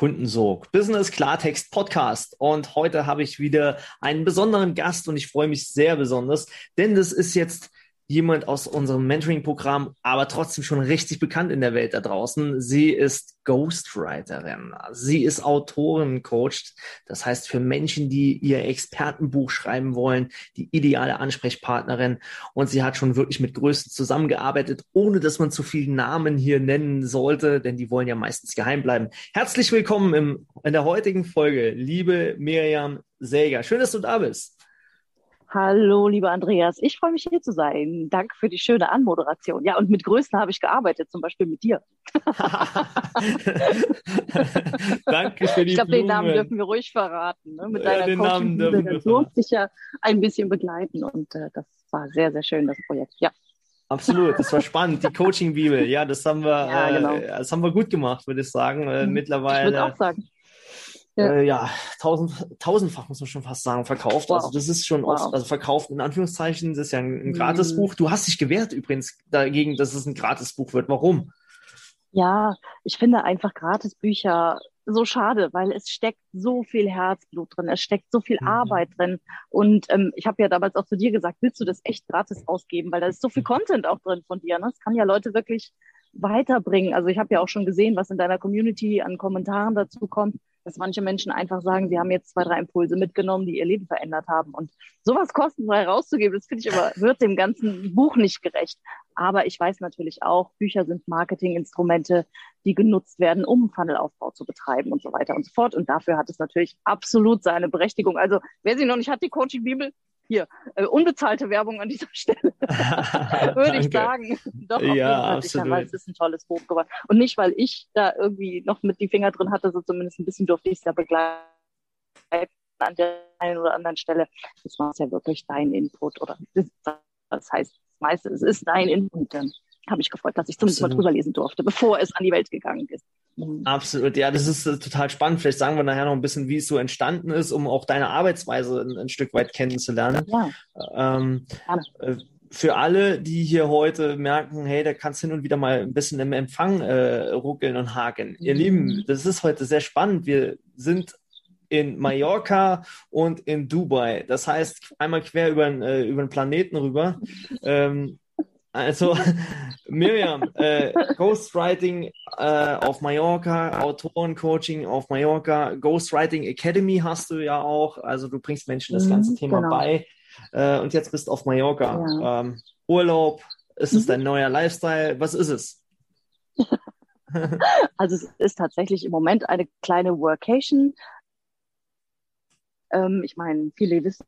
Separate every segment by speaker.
Speaker 1: Kundensog, Business Klartext Podcast. Und heute habe ich wieder einen besonderen Gast und ich freue mich sehr besonders, denn das ist jetzt jemand aus unserem Mentoring-Programm, aber trotzdem schon richtig bekannt in der Welt da draußen. Sie ist Ghostwriterin. Sie ist Autorencoach. Das heißt, für Menschen, die ihr Expertenbuch schreiben wollen, die ideale Ansprechpartnerin. Und sie hat schon wirklich mit Größen zusammengearbeitet, ohne dass man zu viele Namen hier nennen sollte, denn die wollen ja meistens geheim bleiben. Herzlich willkommen im, in der heutigen Folge, liebe Miriam Säger. Schön, dass du da bist.
Speaker 2: Hallo, lieber Andreas. Ich freue mich hier zu sein. Danke für die schöne Anmoderation. Ja, und mit Größen habe ich gearbeitet, zum Beispiel mit dir.
Speaker 1: Danke für die
Speaker 2: Ich glaube, den Namen dürfen wir ruhig verraten. Ne? Mit deiner ja, Coaching das lohnt sich ja ein bisschen begleiten und äh, das war sehr, sehr schön, das Projekt. Ja.
Speaker 1: Absolut, das war spannend. Die Coaching-Bibel, ja, das haben wir, ja, genau. äh, das haben wir gut gemacht, würde ich sagen. Äh. Mittlerweile. Ich
Speaker 2: würde auch sagen
Speaker 1: ja, äh, ja tausend, tausendfach muss man schon fast sagen, verkauft. Also wow. Also das ist schon wow. oft, also verkauft in Anführungszeichen, das ist ja ein, ein Gratisbuch. Mhm. Du hast dich gewehrt übrigens dagegen, dass es ein Gratisbuch wird. Warum?
Speaker 2: Ja, ich finde einfach Gratisbücher so schade, weil es steckt so viel Herzblut drin, es steckt so viel mhm. Arbeit drin. Und ähm, ich habe ja damals auch zu dir gesagt, willst du das echt gratis ausgeben? Weil da ist so viel mhm. Content auch drin von dir. Ne? Das kann ja Leute wirklich weiterbringen. Also ich habe ja auch schon gesehen, was in deiner Community an Kommentaren dazu kommt dass manche Menschen einfach sagen, sie haben jetzt zwei, drei Impulse mitgenommen, die ihr Leben verändert haben. Und sowas kostenfrei rauszugeben, das finde ich aber, wird dem ganzen Buch nicht gerecht. Aber ich weiß natürlich auch, Bücher sind Marketinginstrumente, die genutzt werden, um Funnelaufbau zu betreiben und so weiter und so fort. Und dafür hat es natürlich absolut seine Berechtigung. Also, wer sie noch nicht hat, die Coaching-Bibel, hier, äh, unbezahlte Werbung an dieser Stelle, würde ich sagen. Doch,
Speaker 1: ja, absolut.
Speaker 2: weil es ist ein tolles Buch geworden. Und nicht, weil ich da irgendwie noch mit die Finger drin hatte, so zumindest ein bisschen durfte ich es ja begleiten an der einen oder anderen Stelle. Das war ja wirklich dein Input oder das heißt, das meiste, es ist dein Input. Dann habe mich gefreut, dass ich zumindest Absolut. mal drüber lesen durfte, bevor es an die Welt gegangen ist.
Speaker 1: Mhm. Absolut, ja, das ist äh, total spannend. Vielleicht sagen wir nachher noch ein bisschen, wie es so entstanden ist, um auch deine Arbeitsweise ein, ein Stück weit kennenzulernen. Ja. Ähm, äh, für alle, die hier heute merken, hey, da kannst hin und wieder mal ein bisschen im Empfang äh, ruckeln und haken. Mhm. Ihr Lieben, das ist heute sehr spannend. Wir sind in Mallorca und in Dubai. Das heißt, einmal quer über, äh, über den Planeten rüber. Ähm, also, Miriam, äh, Ghostwriting äh, auf Mallorca, Autorencoaching auf Mallorca, Ghostwriting Academy hast du ja auch. Also, du bringst Menschen das ganze mhm, Thema genau. bei. Äh, und jetzt bist du auf Mallorca. Ja. Ähm, Urlaub, ist es mhm. dein neuer Lifestyle? Was ist es?
Speaker 2: also, es ist tatsächlich im Moment eine kleine Workation. Ähm, ich meine, viele wissen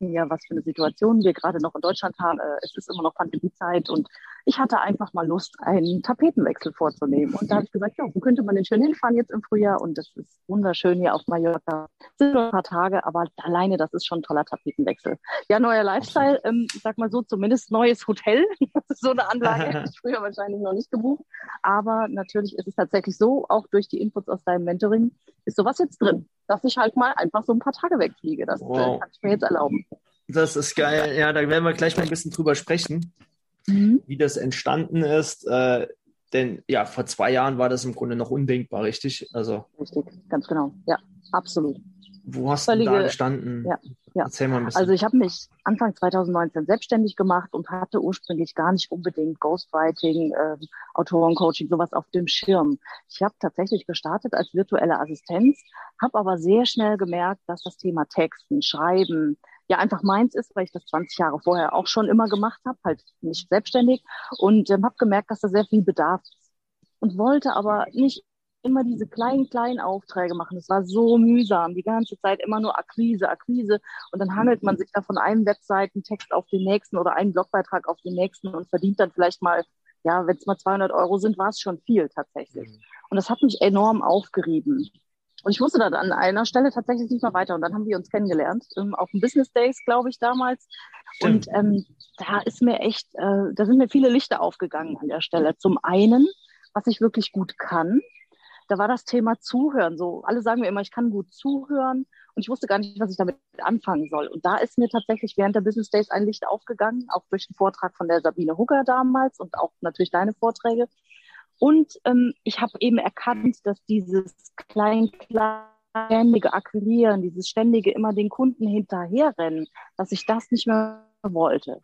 Speaker 2: ja, was für eine Situation wir gerade noch in Deutschland haben. Äh, es ist immer noch Pandemiezeit und ich hatte einfach mal Lust, einen Tapetenwechsel vorzunehmen. Und da habe ich gesagt, ja, wo könnte man denn schön hinfahren jetzt im Frühjahr? Und das ist wunderschön hier auf Mallorca. Es sind nur ein paar Tage, aber alleine, das ist schon ein toller Tapetenwechsel. Ja, neuer Lifestyle, ähm, ich sag mal so, zumindest neues Hotel. So eine Anlage, hätte ich früher wahrscheinlich noch nicht gebucht. Aber natürlich ist es tatsächlich so, auch durch die Inputs aus deinem Mentoring ist sowas jetzt drin, dass ich halt mal einfach so ein paar Tage wegfliege. Das äh, wow. kann ich mir jetzt erlauben.
Speaker 1: Das ist geil. Ja, da werden wir gleich mal ein bisschen drüber sprechen mhm. wie das entstanden ist. Äh, denn ja, vor zwei Jahren war das im Grunde noch undenkbar, richtig? Also,
Speaker 2: richtig, ganz genau. Ja, absolut.
Speaker 1: Wo hast Völlige, du da gestanden?
Speaker 2: Ja, ja. Erzähl mal ein bisschen. Also ich habe mich Anfang 2019 selbstständig gemacht und hatte ursprünglich gar nicht unbedingt Ghostwriting, äh, Autorencoaching, sowas auf dem Schirm. Ich habe tatsächlich gestartet als virtuelle Assistenz, habe aber sehr schnell gemerkt, dass das Thema Texten, Schreiben, ja einfach meins ist, weil ich das 20 Jahre vorher auch schon immer gemacht habe, halt nicht selbstständig und ähm, habe gemerkt, dass da sehr viel Bedarf ist und wollte aber nicht immer diese kleinen, kleinen Aufträge machen. Es war so mühsam, die ganze Zeit immer nur Akquise, Akquise. Und dann handelt man sich da von einem Webseitentext auf den nächsten oder einen Blogbeitrag auf den nächsten und verdient dann vielleicht mal, ja, wenn es mal 200 Euro sind, war es schon viel tatsächlich. Mhm. Und das hat mich enorm aufgerieben. Und ich wusste dann an einer Stelle tatsächlich nicht mehr weiter. Und dann haben wir uns kennengelernt, ähm, auf dem Business Days, glaube ich, damals. Stimmt. Und ähm, da ist mir echt, äh, da sind mir viele Lichter aufgegangen an der Stelle. Zum einen, was ich wirklich gut kann, da war das Thema Zuhören. So, alle sagen mir immer, ich kann gut zuhören und ich wusste gar nicht, was ich damit anfangen soll. Und da ist mir tatsächlich während der Business Days ein Licht aufgegangen, auch durch den Vortrag von der Sabine Hugger damals und auch natürlich deine Vorträge. Und ähm, ich habe eben erkannt, dass dieses klein, ständige Akquirieren, dieses ständige immer den Kunden hinterherrennen, dass ich das nicht mehr wollte.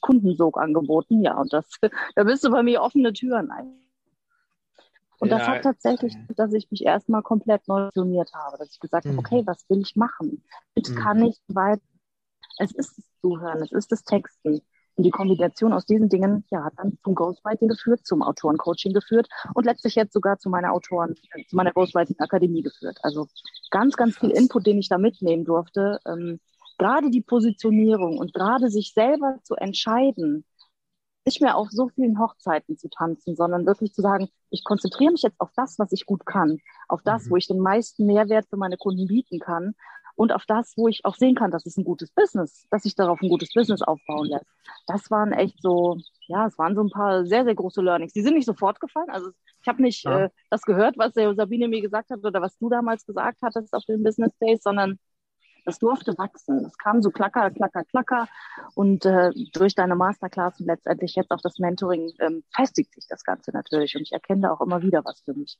Speaker 2: Kundensog angeboten, ja, und das, da bist du bei mir offene Türen ein. Und ja. das hat tatsächlich, dass ich mich erstmal komplett neu habe, dass ich gesagt mhm. habe, okay, was will ich machen? Ich mhm. kann nicht weit, es ist das Zuhören, es ist das Texten. Und die Kombination aus diesen Dingen ja, hat dann zum Ghostwriting geführt, zum Autorencoaching geführt und letztlich jetzt sogar zu meiner Autoren, zu meiner Ghostwriting Akademie geführt. Also ganz, ganz viel Input, den ich da mitnehmen durfte. Ähm, gerade die Positionierung und gerade sich selber zu entscheiden, nicht mehr auf so vielen Hochzeiten zu tanzen, sondern wirklich zu sagen, ich konzentriere mich jetzt auf das, was ich gut kann, auf das, mhm. wo ich den meisten Mehrwert für meine Kunden bieten kann und auf das, wo ich auch sehen kann, dass es ein gutes Business, dass sich darauf ein gutes Business aufbauen lässt. Das waren echt so, ja, es waren so ein paar sehr, sehr große Learnings. Die sind nicht sofort gefallen. Also ich habe nicht ja. äh, das gehört, was der Sabine mir gesagt hat oder was du damals gesagt hattest auf den Business Days, sondern das durfte wachsen. Es kam so klacker, klacker, klacker. Und äh, durch deine Masterclass und letztendlich jetzt auch das Mentoring ähm, festigt sich das Ganze natürlich. Und ich erkenne da auch immer wieder was für mich.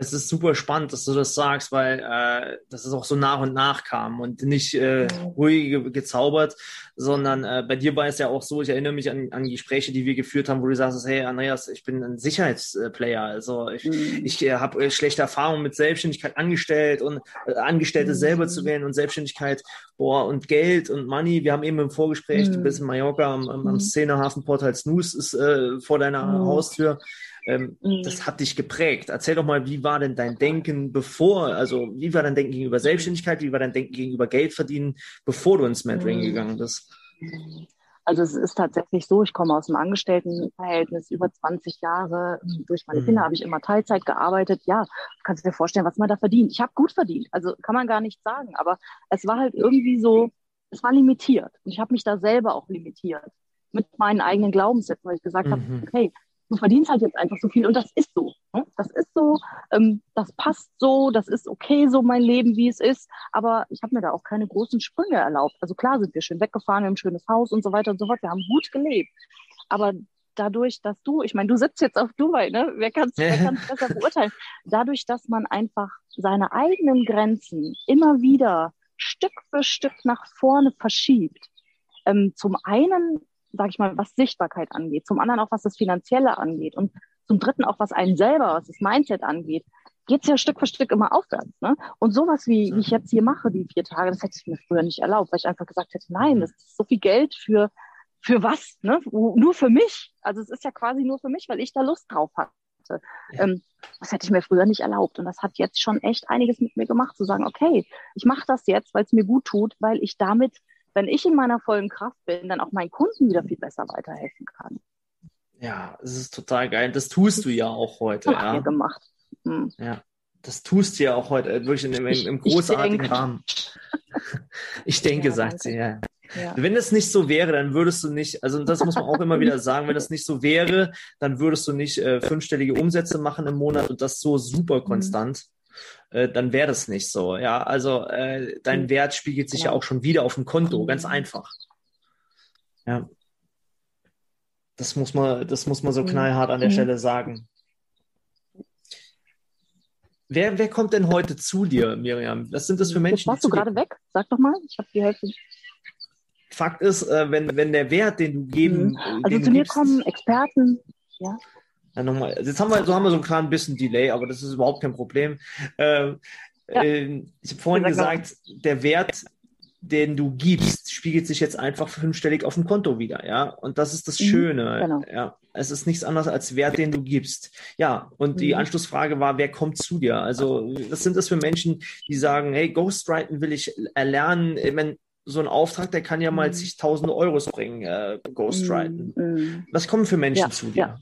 Speaker 1: Es ist super spannend, dass du das sagst, weil äh, das ist auch so nach und nach kam und nicht äh, ruhig ge gezaubert, sondern äh, bei dir war es ja auch so, ich erinnere mich an, an Gespräche, die wir geführt haben, wo du sagst, hey Andreas, ich bin ein Sicherheitsplayer, also ich, mhm. ich äh, habe äh, schlechte Erfahrungen mit Selbstständigkeit angestellt und äh, Angestellte mhm. selber zu werden und Selbstständigkeit, boah, und Geld und Money. Wir haben eben im Vorgespräch, mhm. du bist in Mallorca am, am, am mhm. Szenehafenportal Snooze ist äh, vor deiner mhm. Haustür. Ähm, mhm. Das hat dich geprägt. Erzähl doch mal, wie war denn dein Denken bevor, also wie war dein Denken gegenüber Selbstständigkeit, wie war dein Denken gegenüber Geld verdienen, bevor du ins Mentoring mhm. gegangen bist?
Speaker 2: Also es ist tatsächlich so, ich komme aus dem Angestelltenverhältnis über 20 Jahre. Durch meine mhm. Kinder habe ich immer Teilzeit gearbeitet. Ja, kannst du dir vorstellen, was man da verdient. Ich habe gut verdient, also kann man gar nicht sagen. Aber es war halt irgendwie so, es war limitiert. Und ich habe mich da selber auch limitiert mit meinen eigenen Glaubenssätzen, weil ich gesagt mhm. habe, okay, du verdienst halt jetzt einfach so viel und das ist so. Ne? Das ist so, ähm, das passt so, das ist okay so mein Leben, wie es ist. Aber ich habe mir da auch keine großen Sprünge erlaubt. Also klar sind wir schön weggefahren, wir haben ein schönes Haus und so weiter und so fort. Wir haben gut gelebt. Aber dadurch, dass du, ich meine, du sitzt jetzt auf Dubai, ne? Wer kann es besser beurteilen? Dadurch, dass man einfach seine eigenen Grenzen immer wieder Stück für Stück nach vorne verschiebt. Ähm, zum einen sage ich mal, was Sichtbarkeit angeht, zum anderen auch was das Finanzielle angeht und zum dritten auch was einen selber, was das Mindset angeht, geht es ja Stück für Stück immer aufwärts. Ne? Und sowas, wie, wie ich jetzt hier mache, die vier Tage, das hätte ich mir früher nicht erlaubt, weil ich einfach gesagt hätte, nein, das ist so viel Geld für, für was? Ne? Nur für mich. Also es ist ja quasi nur für mich, weil ich da Lust drauf hatte. Ja. Ähm, das hätte ich mir früher nicht erlaubt. Und das hat jetzt schon echt einiges mit mir gemacht, zu sagen, okay, ich mache das jetzt, weil es mir gut tut, weil ich damit wenn ich in meiner vollen Kraft bin, dann auch meinen Kunden wieder viel besser weiterhelfen kann.
Speaker 1: Ja, es ist total geil. Das tust du ja auch heute.
Speaker 2: Ja, ja. gemacht.
Speaker 1: Hm. Ja, das tust du ja auch heute, äh, wirklich in, im, im großartigen ich Rahmen. ich denke, ja, sagt sie, ja. Ja. Wenn es nicht so wäre, dann würdest du nicht, also das muss man auch immer wieder sagen, wenn es nicht so wäre, dann würdest du nicht äh, fünfstellige Umsätze machen im Monat und das so super mhm. konstant. Äh, dann wäre das nicht so. Ja, also äh, dein mhm. Wert spiegelt sich ja. ja auch schon wieder auf dem Konto, ganz mhm. einfach. Ja. Das muss man, das muss man so mhm. knallhart an der mhm. Stelle sagen. Wer, wer kommt denn heute zu dir, Miriam? Was sind das für Menschen?
Speaker 2: Jetzt warst du gerade weg? Sag doch mal, ich habe die Hälfte.
Speaker 1: Fakt ist, äh, wenn, wenn der Wert, den du geben.
Speaker 2: Mhm. Also zu mir gibst, kommen Experten, ja.
Speaker 1: Ja, nochmal. Jetzt haben wir, so haben wir so ein kleines bisschen Delay, aber das ist überhaupt kein Problem. Ähm, ja. äh, ich habe vorhin gesagt, der Wert, den du gibst, spiegelt sich jetzt einfach fünfstellig auf dem Konto wieder, ja. Und das ist das mhm, Schöne. Genau. Ja. Es ist nichts anderes als Wert, den du gibst. Ja, und mhm. die Anschlussfrage war, wer kommt zu dir? Also, was sind das für Menschen, die sagen, hey, Ghostwriting will ich erlernen? Ich meine, so ein Auftrag, der kann ja mal mhm. zigtausende Euros bringen, äh, Ghostwriting. Mhm. Was kommen für Menschen ja, zu dir?
Speaker 2: Ja.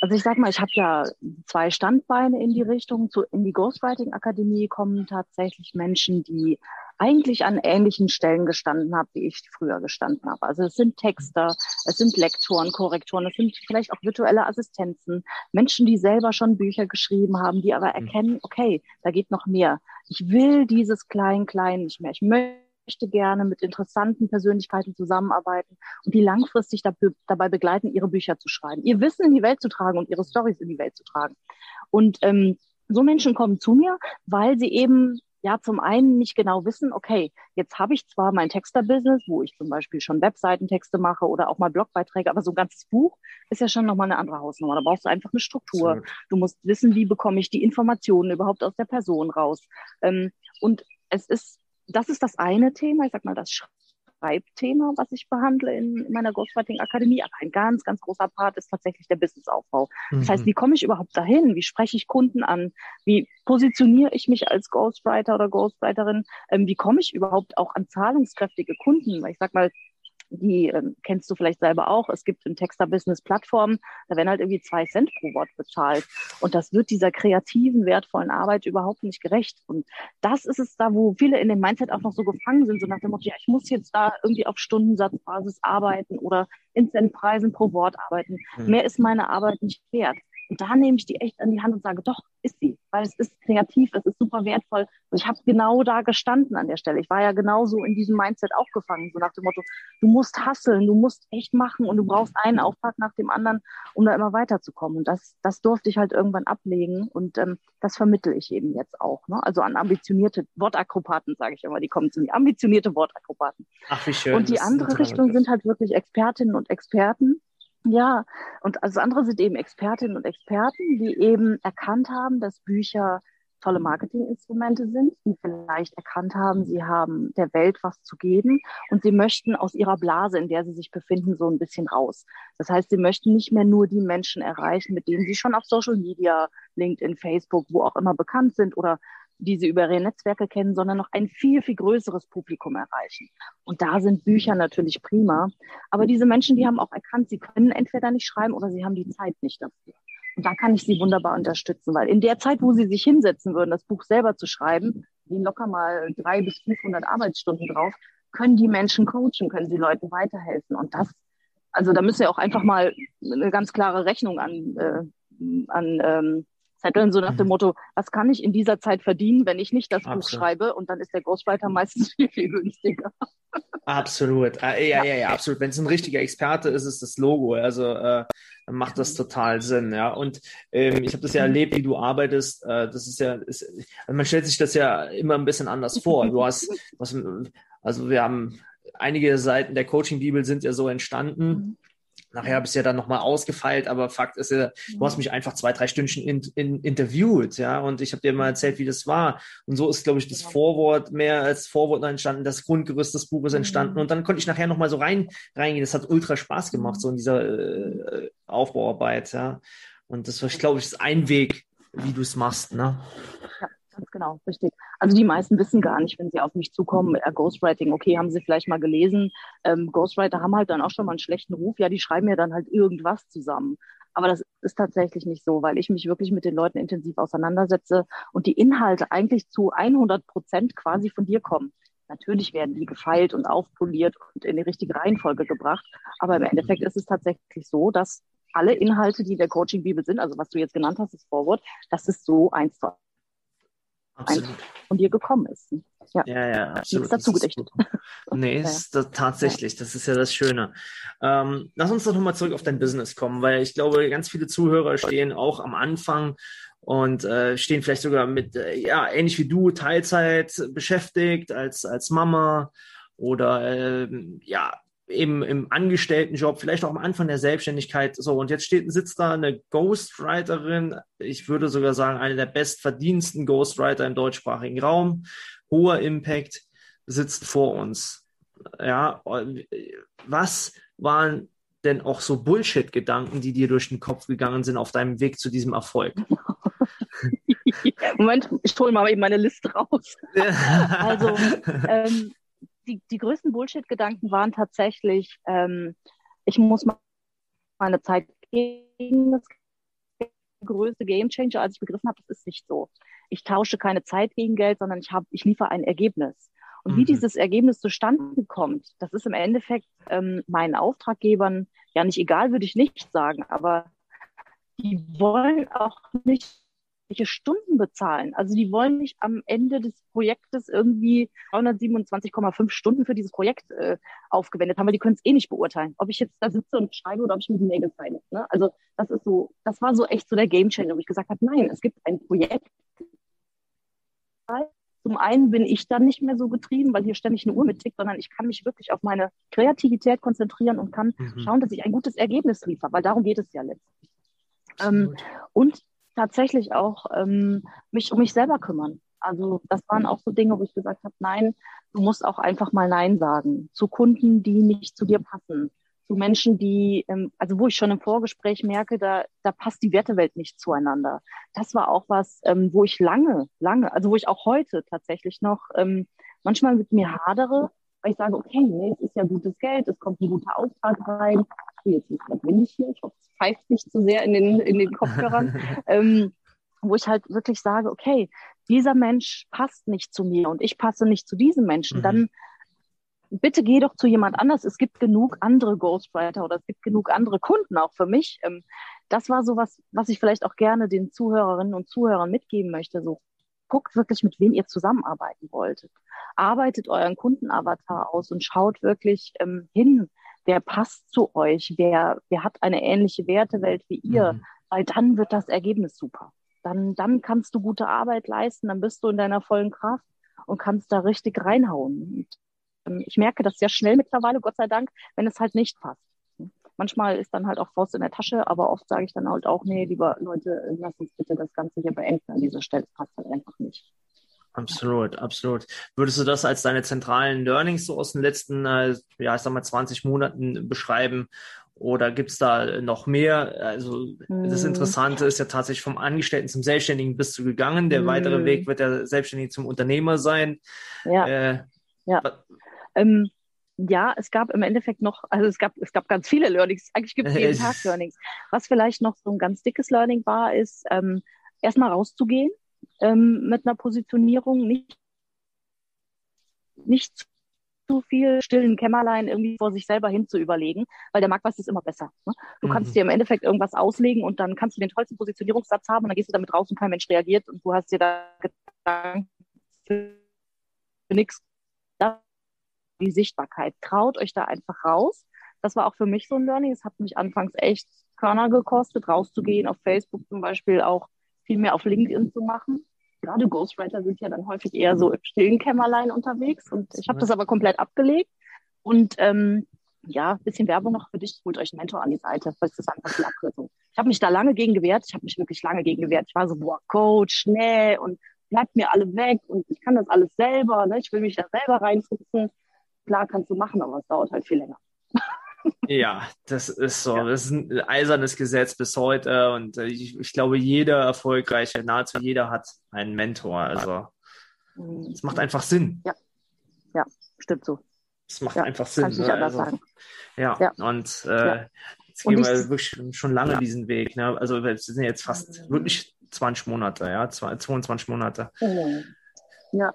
Speaker 2: Also ich sag mal, ich habe ja zwei Standbeine in die Richtung. Zu, in die Ghostwriting Akademie kommen tatsächlich Menschen, die eigentlich an ähnlichen Stellen gestanden haben, wie ich früher gestanden habe. Also es sind Texter, es sind Lektoren, Korrektoren, es sind vielleicht auch virtuelle Assistenzen, Menschen, die selber schon Bücher geschrieben haben, die aber mhm. erkennen, okay, da geht noch mehr. Ich will dieses Klein-Klein nicht mehr. Ich möchte gerne mit interessanten Persönlichkeiten zusammenarbeiten und die langfristig dabei begleiten, ihre Bücher zu schreiben, ihr Wissen in die Welt zu tragen und ihre Stories in die Welt zu tragen. Und ähm, so Menschen kommen zu mir, weil sie eben ja zum einen nicht genau wissen, okay, jetzt habe ich zwar mein Texter-Business, wo ich zum Beispiel schon Webseitentexte mache oder auch mal Blogbeiträge, aber so ein ganzes Buch ist ja schon nochmal eine andere Hausnummer. Da brauchst du einfach eine Struktur. Absolut. Du musst wissen, wie bekomme ich die Informationen überhaupt aus der Person raus. Ähm, und es ist, das ist das eine Thema, ich sag mal, das Schreibthema, was ich behandle in, in meiner Ghostwriting Akademie. Aber ein ganz, ganz großer Part ist tatsächlich der Businessaufbau. Das heißt, mhm. wie komme ich überhaupt dahin? Wie spreche ich Kunden an? Wie positioniere ich mich als Ghostwriter oder Ghostwriterin? Ähm, wie komme ich überhaupt auch an zahlungskräftige Kunden? Weil ich sag mal, die ähm, kennst du vielleicht selber auch. Es gibt im Texter-Business Plattformen, da werden halt irgendwie zwei Cent pro Wort bezahlt. Und das wird dieser kreativen, wertvollen Arbeit überhaupt nicht gerecht. Und das ist es da, wo viele in dem Mindset auch noch so gefangen sind, so nach dem Motto, ja, ich muss jetzt da irgendwie auf Stundensatzbasis arbeiten oder in Centpreisen pro Wort arbeiten. Hm. Mehr ist meine Arbeit nicht wert. Und da nehme ich die echt an die Hand und sage, doch, ist sie, weil es ist kreativ, es ist super wertvoll. Und ich habe genau da gestanden an der Stelle. Ich war ja genauso in diesem Mindset aufgefangen, so nach dem Motto, du musst hasseln, du musst echt machen und du brauchst einen Auftrag nach dem anderen, um da immer weiterzukommen. Und das, das durfte ich halt irgendwann ablegen und ähm, das vermittel ich eben jetzt auch. Ne? Also an ambitionierte Wortakrobaten, sage ich immer, die kommen zu mir, ambitionierte Wortakrobaten. Ach, wie schön. Und die andere Richtung sind halt wirklich Expertinnen und Experten, ja, und also andere sind eben Expertinnen und Experten, die eben erkannt haben, dass Bücher tolle Marketinginstrumente sind, die vielleicht erkannt haben, sie haben der Welt was zu geben und sie möchten aus ihrer Blase, in der sie sich befinden, so ein bisschen raus. Das heißt, sie möchten nicht mehr nur die Menschen erreichen, mit denen sie schon auf Social Media, LinkedIn, Facebook, wo auch immer bekannt sind oder die sie über ihre Netzwerke kennen, sondern noch ein viel, viel größeres Publikum erreichen. Und da sind Bücher natürlich prima. Aber diese Menschen, die haben auch erkannt, sie können entweder nicht schreiben oder sie haben die Zeit nicht dafür. Und da kann ich sie wunderbar unterstützen, weil in der Zeit, wo sie sich hinsetzen würden, das Buch selber zu schreiben, gehen locker mal drei bis 500 Arbeitsstunden drauf, können die Menschen coachen, können sie Leuten weiterhelfen. Und das, also da müssen wir auch einfach mal eine ganz klare Rechnung an, äh, an ähm, zetteln, so nach dem mhm. Motto, was kann ich in dieser Zeit verdienen, wenn ich nicht das Absolut. Buch schreibe? Und dann ist der Ghostwriter meistens viel, viel günstiger.
Speaker 1: Absolut. Äh, ja, ja, ja, absolut. Wenn es ein richtiger Experte ist, ist das Logo. Also äh, dann macht das total Sinn. Ja. Und ähm, ich habe das ja erlebt, wie du arbeitest. Äh, das ist ja, ist, also man stellt sich das ja immer ein bisschen anders vor. Du hast, was, also wir haben einige Seiten der Coaching-Bibel sind ja so entstanden. Mhm. Nachher habe ich es ja dann nochmal ausgefeilt, aber Fakt ist ja, du hast mich einfach zwei, drei Stündchen in, in, interviewt, ja, und ich habe dir mal erzählt, wie das war. Und so ist, glaube ich, das Vorwort mehr als Vorwort entstanden, das Grundgerüst des Buches entstanden. Mhm. Und dann konnte ich nachher nochmal so rein reingehen. Das hat ultra Spaß gemacht, so in dieser äh, Aufbauarbeit, ja. Und das war, glaube ich, ist ein Weg, wie du es machst, ne?
Speaker 2: Ganz genau, richtig. Also die meisten wissen gar nicht, wenn sie auf mich zukommen, äh, Ghostwriting, okay, haben sie vielleicht mal gelesen. Ähm, Ghostwriter haben halt dann auch schon mal einen schlechten Ruf. Ja, die schreiben ja dann halt irgendwas zusammen. Aber das ist tatsächlich nicht so, weil ich mich wirklich mit den Leuten intensiv auseinandersetze und die Inhalte eigentlich zu 100 Prozent quasi von dir kommen. Natürlich werden die gefeilt und aufpoliert und in die richtige Reihenfolge gebracht. Aber im Endeffekt ist es tatsächlich so, dass alle Inhalte, die der Coaching-Bibel sind, also was du jetzt genannt hast, das Vorwort, das ist so eins zu Absolut. von dir gekommen ist.
Speaker 1: Ja, ja, ja absolut.
Speaker 2: Nichts dazu gedichtet.
Speaker 1: Nee, ja. ist das tatsächlich, das ist ja das Schöne. Ähm, lass uns doch nochmal zurück auf dein Business kommen, weil ich glaube, ganz viele Zuhörer stehen auch am Anfang und äh, stehen vielleicht sogar mit, äh, ja, ähnlich wie du, Teilzeit beschäftigt als, als Mama oder äh, ja, eben im Angestelltenjob, vielleicht auch am Anfang der Selbstständigkeit. So, und jetzt steht, sitzt da eine Ghostwriterin, ich würde sogar sagen, eine der bestverdiensten Ghostwriter im deutschsprachigen Raum, hoher Impact, sitzt vor uns. Ja, was waren denn auch so Bullshit-Gedanken, die dir durch den Kopf gegangen sind auf deinem Weg zu diesem Erfolg?
Speaker 2: Moment, ich hole mal eben meine Liste raus. also, ähm, die, die größten Bullshit-Gedanken waren tatsächlich, ähm, ich muss meine Zeit gegen das größte Gamechanger, als ich begriffen habe, das ist nicht so. Ich tausche keine Zeit gegen Geld, sondern ich habe, ich liefere ein Ergebnis. Und mhm. wie dieses Ergebnis zustande kommt, das ist im Endeffekt ähm, meinen Auftraggebern ja nicht egal, würde ich nicht sagen, aber die wollen auch nicht welche Stunden bezahlen. Also die wollen nicht am Ende des Projektes irgendwie 327,5 Stunden für dieses Projekt äh, aufgewendet haben, weil die können es eh nicht beurteilen, ob ich jetzt da sitze und schreibe oder ob ich mit den Nägeln feine. Ne? Also das ist so, das war so echt so der Gamechanger, wo ich gesagt habe, nein, es gibt ein Projekt. Zum einen bin ich dann nicht mehr so getrieben, weil hier ständig eine Uhr mittickt, sondern ich kann mich wirklich auf meine Kreativität konzentrieren und kann mhm. schauen, dass ich ein gutes Ergebnis liefere, weil darum geht es ja letztlich. Ähm, und tatsächlich auch ähm, mich um mich selber kümmern. Also das waren auch so Dinge, wo ich gesagt habe, nein, du musst auch einfach mal Nein sagen zu Kunden, die nicht zu dir passen, zu Menschen, die, ähm, also wo ich schon im Vorgespräch merke, da, da passt die Wertewelt nicht zueinander. Das war auch was, ähm, wo ich lange, lange, also wo ich auch heute tatsächlich noch ähm, manchmal mit mir hadere, weil ich sage, okay, nee, es ist ja gutes Geld, es kommt ein guter Auftrag rein. Ich jetzt nicht windig hier, ich hoffe, es pfeift nicht zu sehr in den, in den Kopfhörern. ähm, wo ich halt wirklich sage, okay, dieser Mensch passt nicht zu mir und ich passe nicht zu diesem Menschen, mhm. dann bitte geh doch zu jemand anders. Es gibt genug andere Ghostwriter oder es gibt genug andere Kunden auch für mich. Ähm, das war so was, was ich vielleicht auch gerne den Zuhörerinnen und Zuhörern mitgeben möchte. So, guckt wirklich, mit wem ihr zusammenarbeiten wolltet. Arbeitet euren Kundenavatar aus und schaut wirklich ähm, hin, wer passt zu euch, wer, wer hat eine ähnliche Wertewelt wie ihr, mhm. weil dann wird das Ergebnis super. Dann, dann kannst du gute Arbeit leisten, dann bist du in deiner vollen Kraft und kannst da richtig reinhauen. Und, ähm, ich merke das sehr schnell mittlerweile, Gott sei Dank, wenn es halt nicht passt. Manchmal ist dann halt auch Faust in der Tasche, aber oft sage ich dann halt auch, nee, lieber Leute, lass uns bitte das Ganze hier beenden an dieser Stelle. Das passt halt einfach nicht.
Speaker 1: Absolut, absolut. Würdest du das als deine zentralen Learnings so aus den letzten, äh, ja, ich sag mal, 20 Monaten beschreiben? Oder gibt es da noch mehr? Also das hm. Interessante ist ja tatsächlich vom Angestellten zum Selbstständigen bist du gegangen. Der weitere hm. Weg wird der Selbstständige zum Unternehmer sein.
Speaker 2: Ja. Äh, ja. Ähm, ja, es gab im Endeffekt noch, also es gab, es gab ganz viele Learnings. Eigentlich gibt es jeden Tag Learnings. Was vielleicht noch so ein ganz dickes Learning war, ist ähm, erstmal rauszugehen ähm, mit einer Positionierung, nicht, nicht zu viel stillen Kämmerlein irgendwie vor sich selber hin zu überlegen, weil der Markt weiß es immer besser. Ne? Du mhm. kannst dir im Endeffekt irgendwas auslegen und dann kannst du den tollsten Positionierungssatz haben und dann gehst du damit raus und kein Mensch reagiert und du hast dir da Gedanken für nichts die Sichtbarkeit. Traut euch da einfach raus. Das war auch für mich so ein Learning. Es hat mich anfangs echt Körner gekostet, rauszugehen, auf Facebook zum Beispiel auch viel mehr auf LinkedIn zu machen. Gerade Ghostwriter sind ja dann häufig eher so im stillen Kämmerlein unterwegs und ich habe das aber komplett abgelegt. Und ähm, ja, bisschen Werbung noch für dich, holt euch einen Mentor an die Seite, weil es ist einfach die Abkürzung. Ich habe mich da lange gegen gewehrt, ich habe mich wirklich lange gegen gewehrt. Ich war so, boah, Coach, schnell und bleibt mir alle weg und ich kann das alles selber, ne? ich will mich da selber reinfuchsen klar kannst du machen, aber es dauert halt viel länger.
Speaker 1: Ja, das ist so. Das ist ein eisernes Gesetz bis heute. Und äh, ich, ich glaube, jeder erfolgreiche, nahezu jeder hat einen Mentor. Also mhm. es macht einfach Sinn.
Speaker 2: Ja, ja, stimmt so.
Speaker 1: Es macht ja, einfach Sinn. Kann ich nicht anders also, sagen. Ja, ja. und äh, jetzt gehen wir wirklich schon lange diesen Weg. Ne? Also wir sind jetzt fast wirklich 20 Monate, ja, 22 Monate.
Speaker 2: Ja, ja.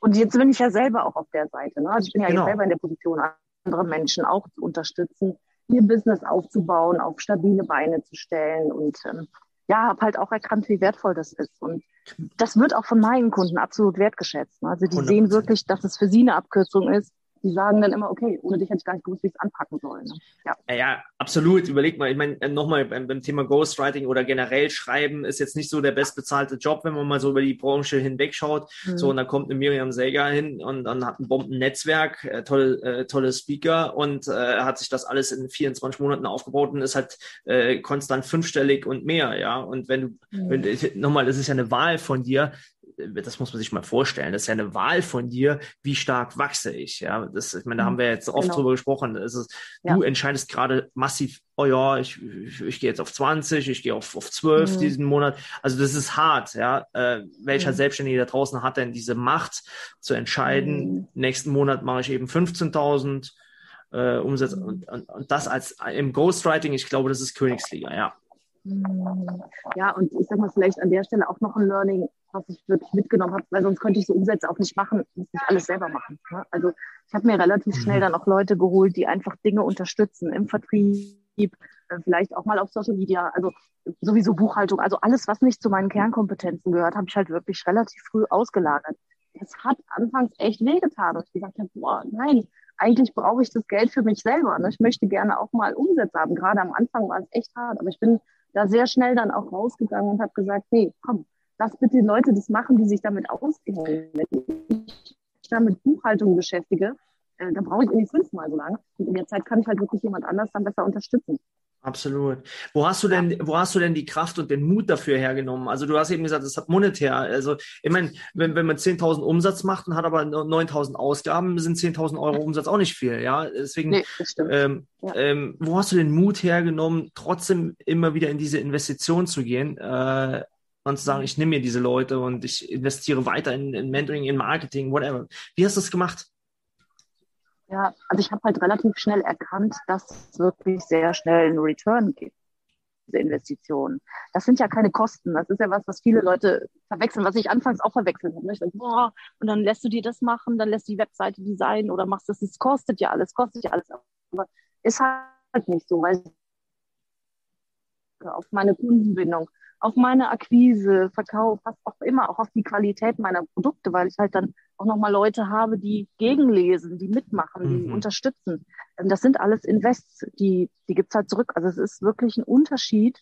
Speaker 2: Und jetzt bin ich ja selber auch auf der Seite. Ne? Also ich bin ja genau. jetzt selber in der Position, andere Menschen auch zu unterstützen, ihr Business aufzubauen, auf stabile Beine zu stellen. Und ähm, ja, habe halt auch erkannt, wie wertvoll das ist. Und das wird auch von meinen Kunden absolut wertgeschätzt. Ne? Also die 100%. sehen wirklich, dass es für sie eine Abkürzung ist, die sagen dann immer, okay, ohne dich hätte ich gar nicht gewusst, wie ich es anpacken soll. Ne?
Speaker 1: Ja. ja, absolut. Überleg mal, ich meine, äh, nochmal beim, beim Thema Ghostwriting oder generell Schreiben ist jetzt nicht so der bestbezahlte Job, wenn man mal so über die Branche hinwegschaut. Mhm. So, und dann kommt eine Miriam Säger hin und dann hat ein Bombennetzwerk, äh, tolle, äh, tolle Speaker und äh, hat sich das alles in 24 Monaten aufgebaut und ist halt äh, konstant fünfstellig und mehr, ja. Und wenn du, mhm. wenn, nochmal, das ist ja eine Wahl von dir, das muss man sich mal vorstellen. Das ist ja eine Wahl von dir, wie stark wachse ich. Ja, das, ich meine, da haben wir jetzt oft genau. drüber gesprochen. Ist, ja. Du entscheidest gerade massiv, oh ja, ich, ich, ich gehe jetzt auf 20, ich gehe auf, auf 12 mhm. diesen Monat. Also das ist hart, ja. Äh, welcher mhm. Selbstständige da draußen hat denn diese Macht zu entscheiden, mhm. nächsten Monat mache ich eben 15.000 äh, Umsätze und, und, und das als im Ghostwriting, ich glaube, das ist Königsliga, ja.
Speaker 2: Hm, ja, und ich sag mal, vielleicht an der Stelle auch noch ein Learning, was ich wirklich mitgenommen habe, weil sonst könnte ich so Umsätze auch nicht machen, muss ich alles selber machen. Ne? Also ich habe mir relativ schnell mhm. dann auch Leute geholt, die einfach Dinge unterstützen im Vertrieb, äh, vielleicht auch mal auf Social Media, also sowieso Buchhaltung, also alles, was nicht zu meinen Kernkompetenzen gehört, habe ich halt wirklich relativ früh ausgelagert. Es hat anfangs echt wehgetan, dass ich gesagt habe, boah, nein, eigentlich brauche ich das Geld für mich selber. Ne? Ich möchte gerne auch mal Umsätze haben. Gerade am Anfang war es echt hart, aber ich bin da sehr schnell dann auch rausgegangen und habe gesagt, nee, komm, lass bitte Leute das machen, die sich damit auskennen. Wenn ich mich damit Buchhaltung beschäftige, äh, dann brauche ich irgendwie fünfmal so lange. Und in der Zeit kann ich halt wirklich jemand anders dann besser unterstützen.
Speaker 1: Absolut. Wo hast du denn, wo hast du denn die Kraft und den Mut dafür hergenommen? Also du hast eben gesagt, es hat monetär. Also ich meine, wenn, wenn man 10.000 Umsatz macht und hat aber 9.000 Ausgaben, sind 10.000 Euro Umsatz auch nicht viel. Ja, deswegen. Nee, ähm, ja. ähm, wo hast du den Mut hergenommen, trotzdem immer wieder in diese Investition zu gehen? Äh, und zu sagen, ich nehme mir diese Leute und ich investiere weiter in, in Mentoring, in Marketing, whatever. Wie hast du das gemacht?
Speaker 2: Ja, also ich habe halt relativ schnell erkannt, dass es wirklich sehr schnell einen Return gibt, diese Investitionen. Das sind ja keine Kosten. Das ist ja was, was viele Leute verwechseln, was ich anfangs auch verwechselt habe. Ich dachte, boah, und dann lässt du dir das machen, dann lässt du die Webseite designen oder machst das. Es kostet ja alles, kostet ja alles. Aber ist halt nicht so, weil auf meine Kundenbindung, auf meine Akquise, Verkauf, was auch immer, auch auf die Qualität meiner Produkte, weil ich halt dann auch nochmal Leute habe, die gegenlesen, die mitmachen, die mhm. unterstützen. Ähm, das sind alles Invests, die, die gibt's halt zurück. Also es ist wirklich ein Unterschied.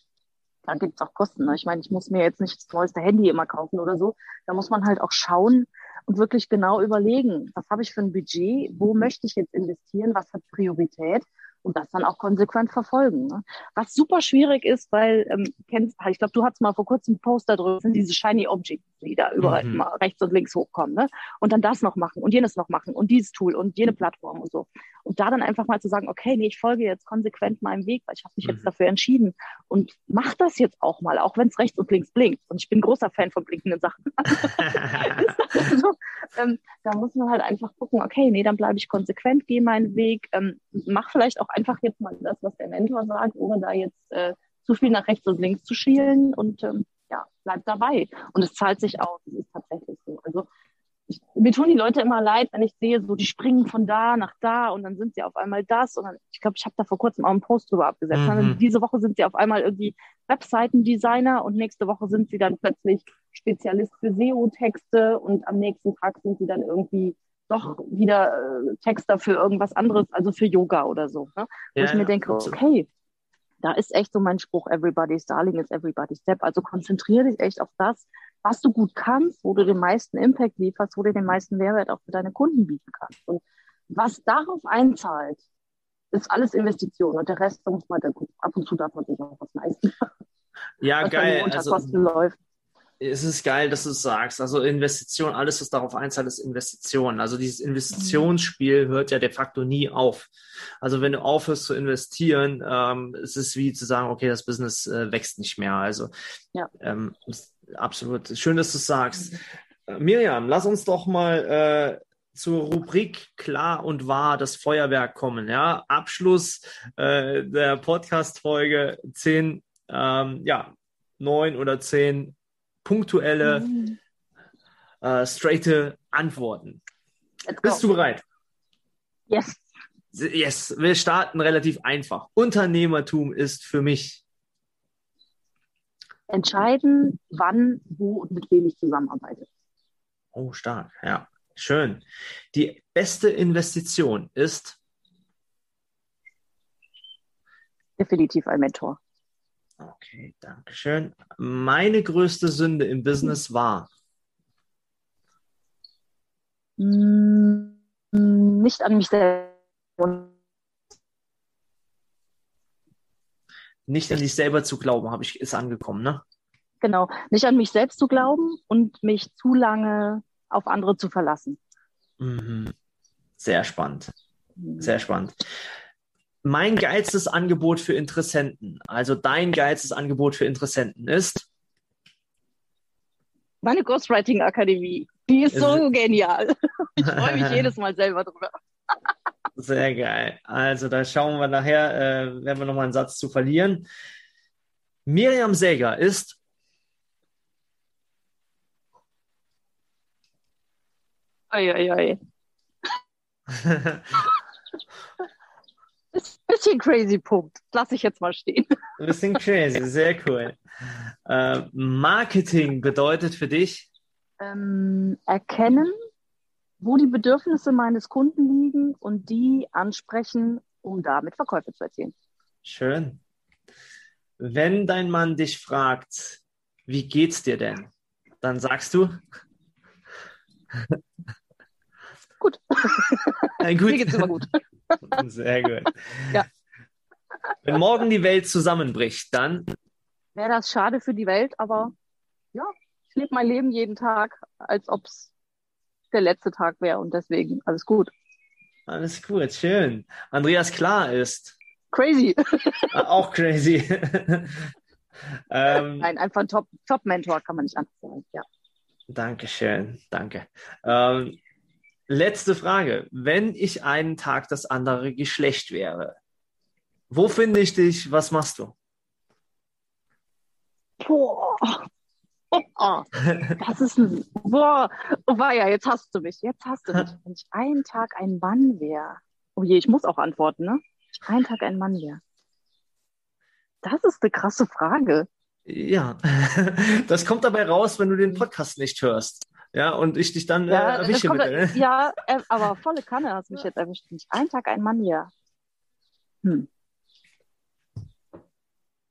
Speaker 2: Da gibt's auch Kosten. Ne? Ich meine, ich muss mir jetzt nicht das neueste Handy immer kaufen oder so. Da muss man halt auch schauen und wirklich genau überlegen, was habe ich für ein Budget, wo möchte ich jetzt investieren, was hat Priorität und das dann auch konsequent verfolgen. Ne? Was super schwierig ist, weil, ähm, kennst, ich glaube, du hattest mal vor kurzem einen Poster drüber, sind diese Shiny Objects, die da überall mhm. mal rechts und links hochkommen. Ne? Und dann das noch machen und jenes noch machen und dieses Tool und jene Plattform und so. Und da dann einfach mal zu sagen, okay, nee, ich folge jetzt konsequent meinem Weg, weil ich habe mich mhm. jetzt dafür entschieden und mach das jetzt auch mal, auch wenn es rechts und links blinkt. Und ich bin großer Fan von blinkenden Sachen. so, ähm, da muss man halt einfach gucken, okay, nee, dann bleibe ich konsequent, gehe meinen Weg, ähm, mach vielleicht auch einfach jetzt mal das, was der Mentor sagt, ohne da jetzt äh, zu viel nach rechts und links zu schielen und ähm, bleib dabei. Und es zahlt sich aus, es ist tatsächlich so. Also ich, mir tun die Leute immer leid, wenn ich sehe, so die springen von da nach da und dann sind sie auf einmal das. Und dann, ich glaube, ich habe da vor kurzem auch einen Post drüber abgesetzt. Mhm. Diese Woche sind sie auf einmal irgendwie Webseitendesigner und nächste Woche sind sie dann plötzlich Spezialist für SEO-Texte und am nächsten Tag sind sie dann irgendwie doch wieder äh, Texter für irgendwas anderes, also für Yoga oder so. Ne? Wo ja, ich mir denke, okay, da ist echt so mein Spruch, everybody's darling is everybody's step. Also konzentriere dich echt auf das, was du gut kannst, wo du den meisten Impact lieferst, wo du den meisten Mehrwert auch für deine Kunden bieten kannst. Und was darauf einzahlt, ist alles Investition und der Rest muss man dann gucken. Ab und zu darf man sich auch was leisten.
Speaker 1: Ja, geil. Also, läuft es ist geil, dass du es sagst. Also Investition, alles, was darauf einzahlt, ist Investition. Also dieses Investitionsspiel hört ja de facto nie auf. Also wenn du aufhörst zu investieren, ähm, es ist wie zu sagen, okay, das Business äh, wächst nicht mehr. Also ja. ähm, absolut schön, dass du es sagst. Äh, Miriam, lass uns doch mal äh, zur Rubrik klar und wahr das Feuerwerk kommen. Ja, Abschluss äh, der Podcast-Folge zehn, ähm, ja, neun oder zehn punktuelle, mhm. äh, straighte Antworten. Bist du bereit?
Speaker 2: Yes.
Speaker 1: Yes, wir starten relativ einfach. Unternehmertum ist für mich
Speaker 2: entscheiden, wann, wo und mit wem ich zusammenarbeite.
Speaker 1: Oh, stark, ja. Schön. Die beste Investition ist
Speaker 2: definitiv ein Mentor.
Speaker 1: Okay, danke schön. Meine größte Sünde im Business war?
Speaker 2: Mm, nicht an mich selber.
Speaker 1: Nicht an dich selber zu glauben, habe ich, ist angekommen, ne?
Speaker 2: Genau, nicht an mich selbst zu glauben und mich zu lange auf andere zu verlassen.
Speaker 1: Mhm. Sehr spannend. Sehr spannend mein geilstes Angebot für Interessenten, also dein geilstes Angebot für Interessenten ist?
Speaker 2: Meine Ghostwriting Akademie. Die ist so genial. Ich freue mich jedes Mal selber drüber.
Speaker 1: Sehr geil. Also da schauen wir nachher, äh, werden wir nochmal einen Satz zu verlieren. Miriam Säger ist
Speaker 2: Eieiei. bisschen crazy Punkt. Lass ich jetzt mal stehen.
Speaker 1: Ein bisschen crazy, sehr cool. Äh, Marketing bedeutet für dich?
Speaker 2: Ähm, erkennen, wo die Bedürfnisse meines Kunden liegen und die ansprechen, um damit Verkäufe zu erzielen.
Speaker 1: Schön. Wenn dein Mann dich fragt, wie geht's dir denn? Dann sagst du?
Speaker 2: Gut.
Speaker 1: Äh, gut.
Speaker 2: Mir geht's immer gut.
Speaker 1: Sehr gut. Ja. Wenn morgen die Welt zusammenbricht, dann
Speaker 2: wäre das schade für die Welt, aber ja, ich lebe mein Leben jeden Tag, als ob es der letzte Tag wäre und deswegen alles gut.
Speaker 1: Alles gut, schön. Andreas Klar ist.
Speaker 2: Crazy.
Speaker 1: Ah, auch crazy.
Speaker 2: ähm, Nein, einfach ein Top-Mentor, Top kann man nicht anders sagen, ja.
Speaker 1: Dankeschön, danke. Ähm, letzte Frage. Wenn ich einen Tag das andere Geschlecht wäre, wo finde ich dich? Was machst du?
Speaker 2: Boah. Oh, das ist ein. Boah, oh, war ja, jetzt hast du mich. Jetzt hast du mich. Wenn ich einen Tag ein Mann wäre. Oh je, ich muss auch antworten, ne? Einen Tag ein Mann wäre. Das ist eine krasse Frage.
Speaker 1: Ja, das kommt dabei raus, wenn du den Podcast nicht hörst. Ja, und ich dich dann ja, äh, erwische
Speaker 2: kommt, mit. Ja, äh, aber volle Kanne hast mich jetzt erwischt. Wenn ich einen Tag ein Mann wäre. Hm.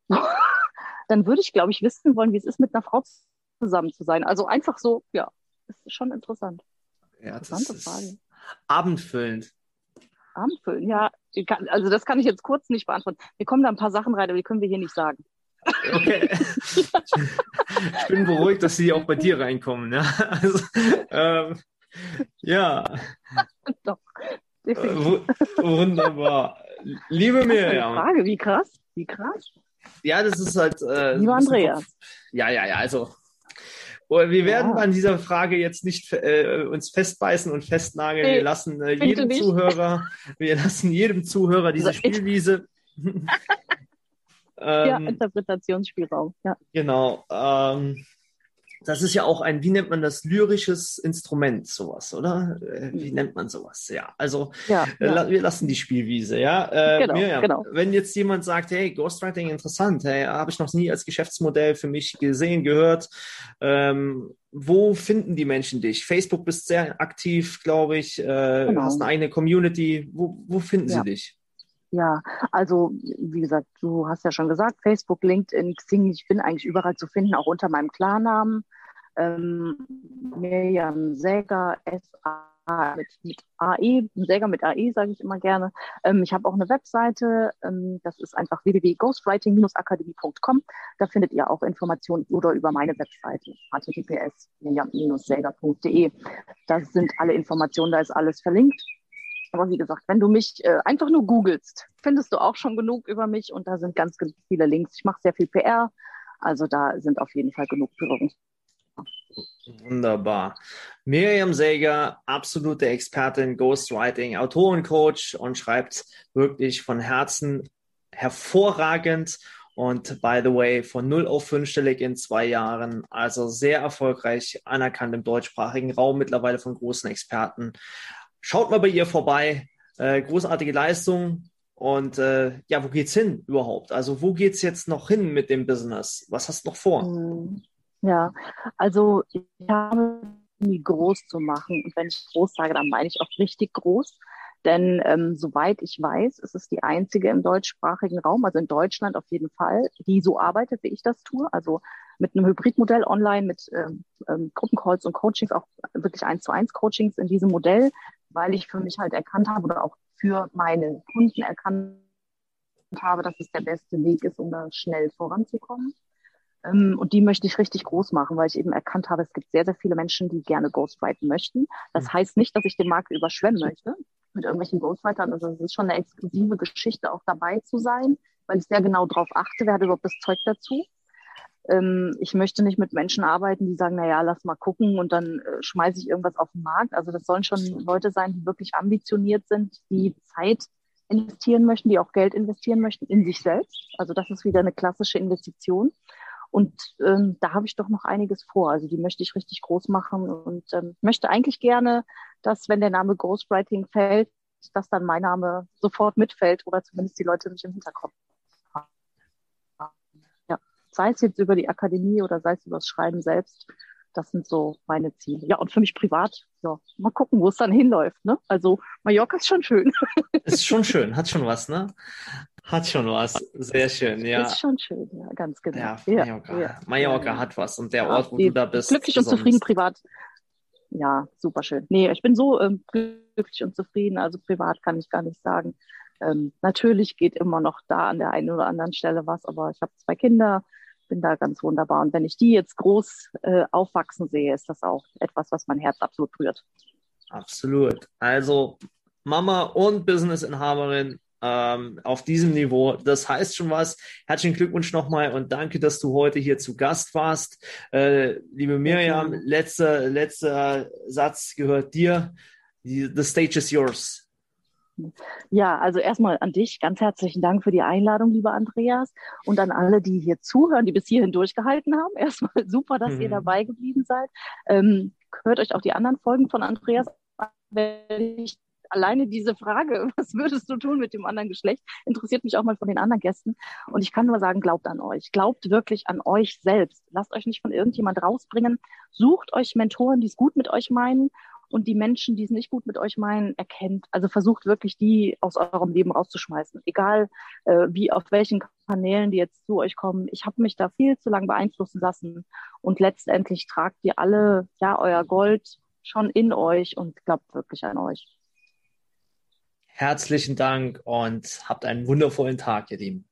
Speaker 2: dann würde ich, glaube ich, wissen wollen, wie es ist, mit einer Frau zusammen zu sein. Also einfach so, ja, ist schon interessant.
Speaker 1: Ja, Interessante Frage. Abendfüllend.
Speaker 2: Abendfüllend, ja. Also das kann ich jetzt kurz nicht beantworten. Wir kommen da ein paar Sachen rein, aber die können wir hier nicht sagen.
Speaker 1: Okay. ich bin beruhigt, dass sie auch bei dir reinkommen. Ja, also, ähm, ja.
Speaker 2: Doch.
Speaker 1: Äh, wunderbar. Liebe Miriam.
Speaker 2: Frage, wie krass, wie krass.
Speaker 1: Ja, das ist halt. Äh,
Speaker 2: Lieber Andreas.
Speaker 1: Ja, ja, ja. Also, wir werden ja. an dieser Frage jetzt nicht äh, uns festbeißen und festnageln. Nee, wir lassen äh, jedem Zuhörer, wir lassen jedem Zuhörer diese also, Spielwiese.
Speaker 2: ja, ähm, Interpretationsspielraum. Ja.
Speaker 1: Genau. Ähm, das ist ja auch ein, wie nennt man das, lyrisches Instrument, sowas, oder? Äh, wie nennt man sowas? Ja, also ja, äh, wir lassen die Spielwiese, ja. Äh, genau, Miriam, genau. Wenn jetzt jemand sagt, hey, Ghostwriting interessant, hey, habe ich noch nie als Geschäftsmodell für mich gesehen, gehört, ähm, wo finden die Menschen dich? Facebook bist sehr aktiv, glaube ich, äh, genau. hast eine eigene Community. Wo, wo finden ja. sie dich?
Speaker 2: Ja, also wie gesagt, du hast ja schon gesagt, Facebook, LinkedIn, Xing, ich bin eigentlich überall zu finden, auch unter meinem Klarnamen. Ähm, Mirjam Säger, S-A mit, mit AE, Säger mit AE sage ich immer gerne. Ähm, ich habe auch eine Webseite, ähm, das ist einfach www.ghostwriting-akademie.com. Da findet ihr auch Informationen oder über meine Webseite, https sägerde Da sind alle Informationen, da ist alles verlinkt. Aber wie gesagt, wenn du mich äh, einfach nur googelst, findest du auch schon genug über mich und da sind ganz, ganz viele Links. Ich mache sehr viel PR, also da sind auf jeden Fall genug Berührungen.
Speaker 1: Wunderbar. Miriam Säger, absolute Expertin, Ghostwriting, Autorencoach und schreibt wirklich von Herzen hervorragend und by the way, von 0 auf 5-stellig in zwei Jahren. Also sehr erfolgreich, anerkannt im deutschsprachigen Raum, mittlerweile von großen Experten. Schaut mal bei ihr vorbei. Äh, großartige Leistung. Und äh, ja, wo geht's hin überhaupt? Also wo geht's jetzt noch hin mit dem Business? Was hast du noch vor?
Speaker 2: Hm, ja, also ich habe nie groß zu machen. Und wenn ich groß sage, dann meine ich auch richtig groß. Denn ähm, soweit ich weiß, ist es die einzige im deutschsprachigen Raum, also in Deutschland auf jeden Fall, die so arbeitet, wie ich das tue. Also mit einem Hybridmodell online, mit ähm, ähm, Gruppencalls und Coachings, auch wirklich eins zu eins Coachings in diesem Modell, weil ich für mich halt erkannt habe oder auch für meine Kunden erkannt habe, dass es der beste Weg ist, um da schnell voranzukommen. Ähm, und die möchte ich richtig groß machen, weil ich eben erkannt habe, es gibt sehr, sehr viele Menschen, die gerne Ghostwriten möchten. Das mhm. heißt nicht, dass ich den Markt überschwemmen möchte mit irgendwelchen Ghostwritern. Also es ist schon eine exklusive Geschichte, auch dabei zu sein, weil ich sehr genau darauf achte, wer hat überhaupt das Zeug dazu. Ähm, ich möchte nicht mit Menschen arbeiten, die sagen, na ja, lass mal gucken und dann äh, schmeiße ich irgendwas auf den Markt. Also das sollen schon Leute sein, die wirklich ambitioniert sind, die Zeit investieren möchten, die auch Geld investieren möchten in sich selbst. Also das ist wieder eine klassische Investition. Und ähm, da habe ich doch noch einiges vor. Also die möchte ich richtig groß machen und ähm, möchte eigentlich gerne, dass wenn der Name Ghostwriting fällt, dass dann mein Name sofort mitfällt oder zumindest die Leute mich im Hinterkopf sei es jetzt über die Akademie oder sei es über das Schreiben selbst. Das sind so meine Ziele. Ja, und für mich privat, ja, mal gucken, wo es dann hinläuft. Ne? Also Mallorca ist schon schön.
Speaker 1: Ist schon schön, hat schon was, ne? Hat schon was. Sehr schön, ja.
Speaker 2: Ist schon schön, ja, ganz genau.
Speaker 1: Ja, Mallorca. Ja, Mallorca ja. hat was und der ja, Ort, wo du da bist.
Speaker 2: Glücklich und zufrieden privat. Ja, super schön. Nee, ich bin so ähm, glücklich und zufrieden. Also privat kann ich gar nicht sagen. Ähm, natürlich geht immer noch da an der einen oder anderen Stelle was, aber ich habe zwei Kinder, bin da ganz wunderbar. Und wenn ich die jetzt groß äh, aufwachsen sehe, ist das auch etwas, was mein Herz absolut rührt.
Speaker 1: Absolut. Also Mama und Businessinhaberin ähm, auf diesem Niveau. Das heißt schon was. Herzlichen Glückwunsch nochmal und danke, dass du heute hier zu Gast warst. Äh, liebe Miriam, letzter, letzter Satz gehört dir. The stage is yours.
Speaker 2: Ja, also erstmal an dich ganz herzlichen Dank für die Einladung, lieber Andreas, und an alle, die hier zuhören, die bis hierhin durchgehalten haben. Erstmal super, dass mhm. ihr dabei geblieben seid. Ähm, hört euch auch die anderen Folgen von Andreas an, wenn ich alleine diese Frage, was würdest du tun mit dem anderen Geschlecht, interessiert mich auch mal von den anderen Gästen. Und ich kann nur sagen, glaubt an euch. Glaubt wirklich an euch selbst. Lasst euch nicht von irgendjemand rausbringen. Sucht euch Mentoren, die es gut mit euch meinen und die Menschen, die es nicht gut mit euch meinen, erkennt. Also versucht wirklich, die aus eurem Leben rauszuschmeißen. Egal äh, wie, auf welchen Kanälen die jetzt zu euch kommen. Ich habe mich da viel zu lange beeinflussen lassen. Und letztendlich tragt ihr alle ja euer Gold schon in euch und glaubt wirklich an euch.
Speaker 1: Herzlichen Dank und habt einen wundervollen Tag, ihr Lieben.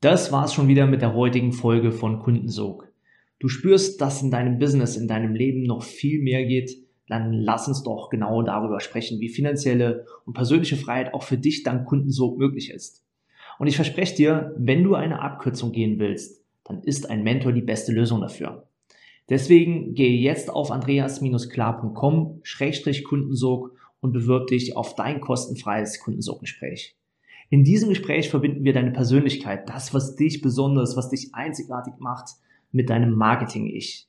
Speaker 1: Das war's schon wieder mit der heutigen Folge von Kundensog. Du spürst, dass in deinem Business, in deinem Leben noch viel mehr geht, dann lass uns doch genau darüber sprechen, wie finanzielle und persönliche Freiheit auch für dich dank Kundensog möglich ist. Und ich verspreche dir, wenn du eine Abkürzung gehen willst, dann ist ein Mentor die beste Lösung dafür. Deswegen gehe jetzt auf andreas-klar.com-kundensog und bewirb dich auf dein kostenfreies Kundensorggespräch. In diesem Gespräch verbinden wir deine Persönlichkeit, das, was dich besonders, was dich einzigartig macht, mit deinem Marketing-Ich,